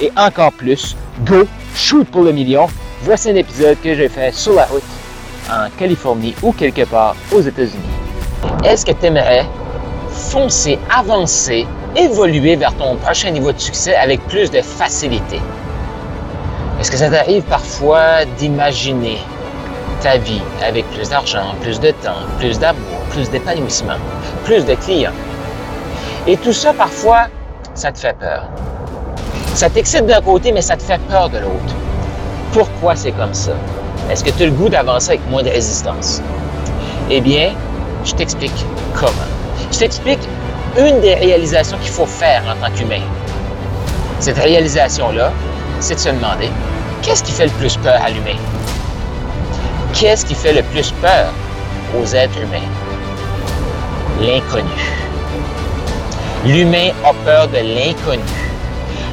et encore plus, go, shoot pour le million. Voici un épisode que j'ai fait sur la route en Californie ou quelque part aux États-Unis. Est-ce que tu aimerais foncer, avancer, évoluer vers ton prochain niveau de succès avec plus de facilité? Est-ce que ça t'arrive parfois d'imaginer ta vie avec plus d'argent, plus de temps, plus d'amour, plus d'épanouissement, plus de clients? Et tout ça, parfois, ça te fait peur. Ça t'excite d'un côté, mais ça te fait peur de l'autre. Pourquoi c'est comme ça? Est-ce que tu as le goût d'avancer avec moins de résistance? Eh bien, je t'explique comment. Je t'explique une des réalisations qu'il faut faire en tant qu'humain. Cette réalisation-là, c'est de se demander qu'est-ce qui fait le plus peur à l'humain? Qu'est-ce qui fait le plus peur aux êtres humains? L'inconnu. L'humain a peur de l'inconnu.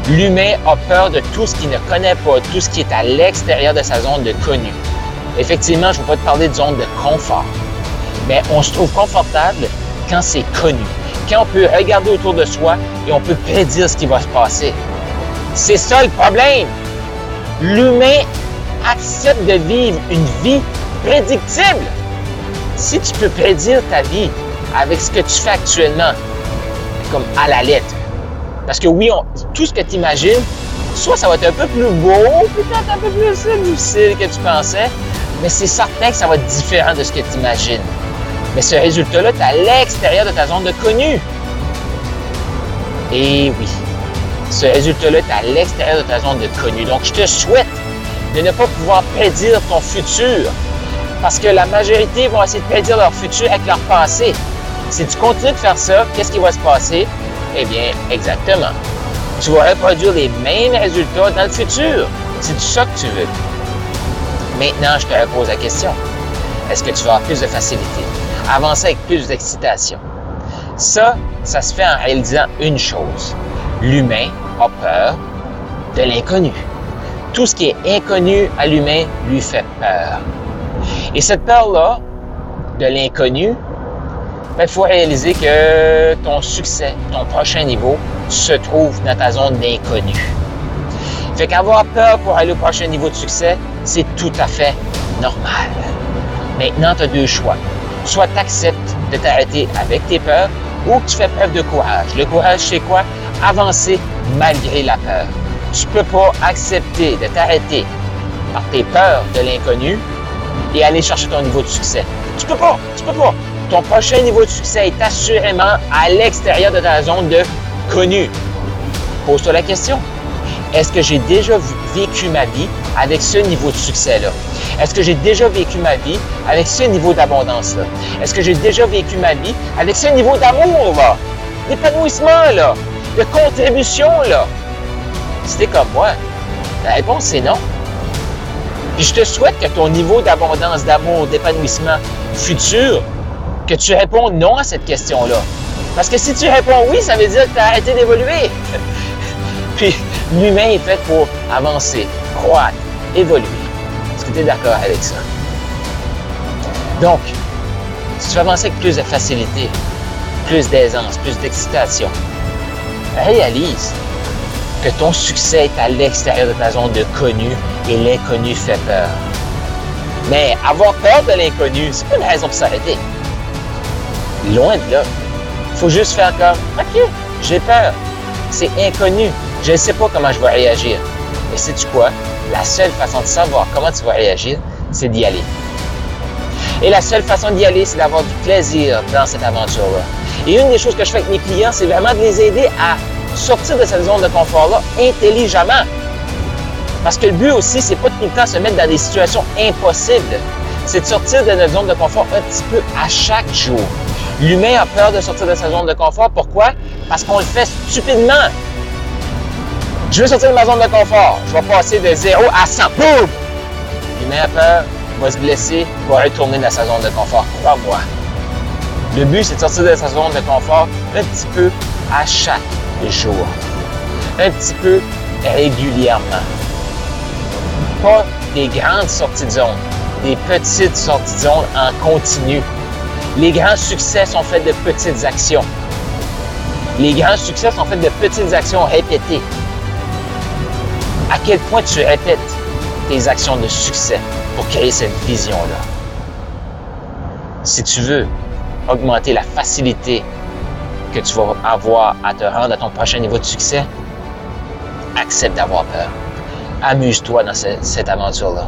L'humain a peur de tout ce qu'il ne connaît pas, tout ce qui est à l'extérieur de sa zone de connu. Effectivement, je ne veux pas te parler de zone de confort, mais on se trouve confortable quand c'est connu, quand on peut regarder autour de soi et on peut prédire ce qui va se passer. C'est ça le problème. L'humain accepte de vivre une vie prédictible. Si tu peux prédire ta vie avec ce que tu fais actuellement, comme à la lettre, parce que oui, tout ce que tu imagines, soit ça va être un peu plus beau, peut-être un peu plus difficile que tu pensais, mais c'est certain que ça va être différent de ce que tu imagines. Mais ce résultat-là, tu es à l'extérieur de ta zone de connu. Et oui, ce résultat-là, tu à l'extérieur de ta zone de connu. Donc, je te souhaite de ne pas pouvoir prédire ton futur. Parce que la majorité vont essayer de prédire leur futur avec leur passé. Si tu continues de faire ça, qu'est-ce qui va se passer? Eh bien, exactement. Tu vas reproduire les mêmes résultats dans le futur. C'est ça que tu veux. Maintenant, je te repose la question. Est-ce que tu vas avoir plus de facilité? Avancer avec plus d'excitation. Ça, ça se fait en réalisant une chose. L'humain a peur de l'inconnu. Tout ce qui est inconnu à l'humain lui fait peur. Et cette peur-là, de l'inconnu, il faut réaliser que ton succès, ton prochain niveau, se trouve dans ta zone d'inconnu. Fait qu'avoir peur pour aller au prochain niveau de succès, c'est tout à fait normal. Maintenant, tu as deux choix. Soit tu acceptes de t'arrêter avec tes peurs ou tu fais preuve de courage. Le courage, c'est quoi? Avancer malgré la peur. Tu peux pas accepter de t'arrêter par tes peurs de l'inconnu et aller chercher ton niveau de succès. Tu peux pas, tu peux pas ton prochain niveau de succès est assurément à l'extérieur de ta zone de connu. Pose-toi la question. Est-ce que j'ai déjà vécu ma vie avec ce niveau de succès-là? Est-ce que j'ai déjà vécu ma vie avec ce niveau d'abondance-là? Est-ce que j'ai déjà vécu ma vie avec ce niveau d'amour, là? D'épanouissement, là? De contribution, là? Si t'es comme moi, la réponse c'est non. Puis je te souhaite que ton niveau d'abondance, d'amour, d'épanouissement futur que tu réponds non à cette question-là. Parce que si tu réponds oui, ça veut dire que tu as arrêté d'évoluer. Puis l'humain est fait pour avancer, croître, évoluer. Est-ce que tu es d'accord avec ça? Donc, si tu veux avancer avec plus de facilité, plus d'aisance, plus d'excitation, réalise que ton succès est à l'extérieur de ta zone de connu et l'inconnu fait peur. Mais avoir peur de l'inconnu, c'est pas une raison pour s'arrêter. Loin de là. Faut juste faire comme, OK, j'ai peur. C'est inconnu. Je ne sais pas comment je vais réagir. Mais sais-tu quoi? La seule façon de savoir comment tu vas réagir, c'est d'y aller. Et la seule façon d'y aller, c'est d'avoir du plaisir dans cette aventure-là. Et une des choses que je fais avec mes clients, c'est vraiment de les aider à sortir de cette zone de confort-là intelligemment. Parce que le but aussi, c'est pas tout le temps se mettre dans des situations impossibles. C'est de sortir de notre zone de confort un petit peu à chaque jour. L'humain a peur de sortir de sa zone de confort. Pourquoi? Parce qu'on le fait stupidement. Je veux sortir de ma zone de confort. Je vais passer de 0 à 100. Boum! L'humain a peur, va se blesser, va retourner dans sa zone de confort. Crois-moi. Le but, c'est de sortir de sa zone de confort un petit peu à chaque jour. Un petit peu régulièrement. Pas des grandes sorties de zone, des petites sorties de zone en continu. Les grands succès sont faits de petites actions. Les grands succès sont faits de petites actions répétées. À quel point tu répètes tes actions de succès pour créer cette vision-là? Si tu veux augmenter la facilité que tu vas avoir à te rendre à ton prochain niveau de succès, accepte d'avoir peur. Amuse-toi dans cette aventure-là.